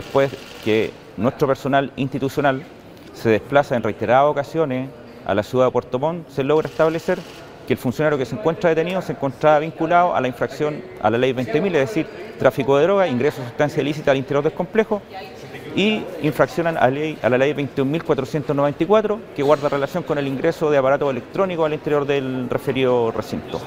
Después que nuestro personal institucional se desplaza en reiteradas ocasiones a la ciudad de Puerto Montt, se logra establecer que el funcionario que se encuentra detenido se encontraba vinculado a la infracción a la ley 20.000, es decir, tráfico de droga, ingreso de sustancia ilícita al interior del complejo y infraccionan a, ley, a la ley 21.494 que guarda relación con el ingreso de aparatos electrónicos al interior del referido recinto.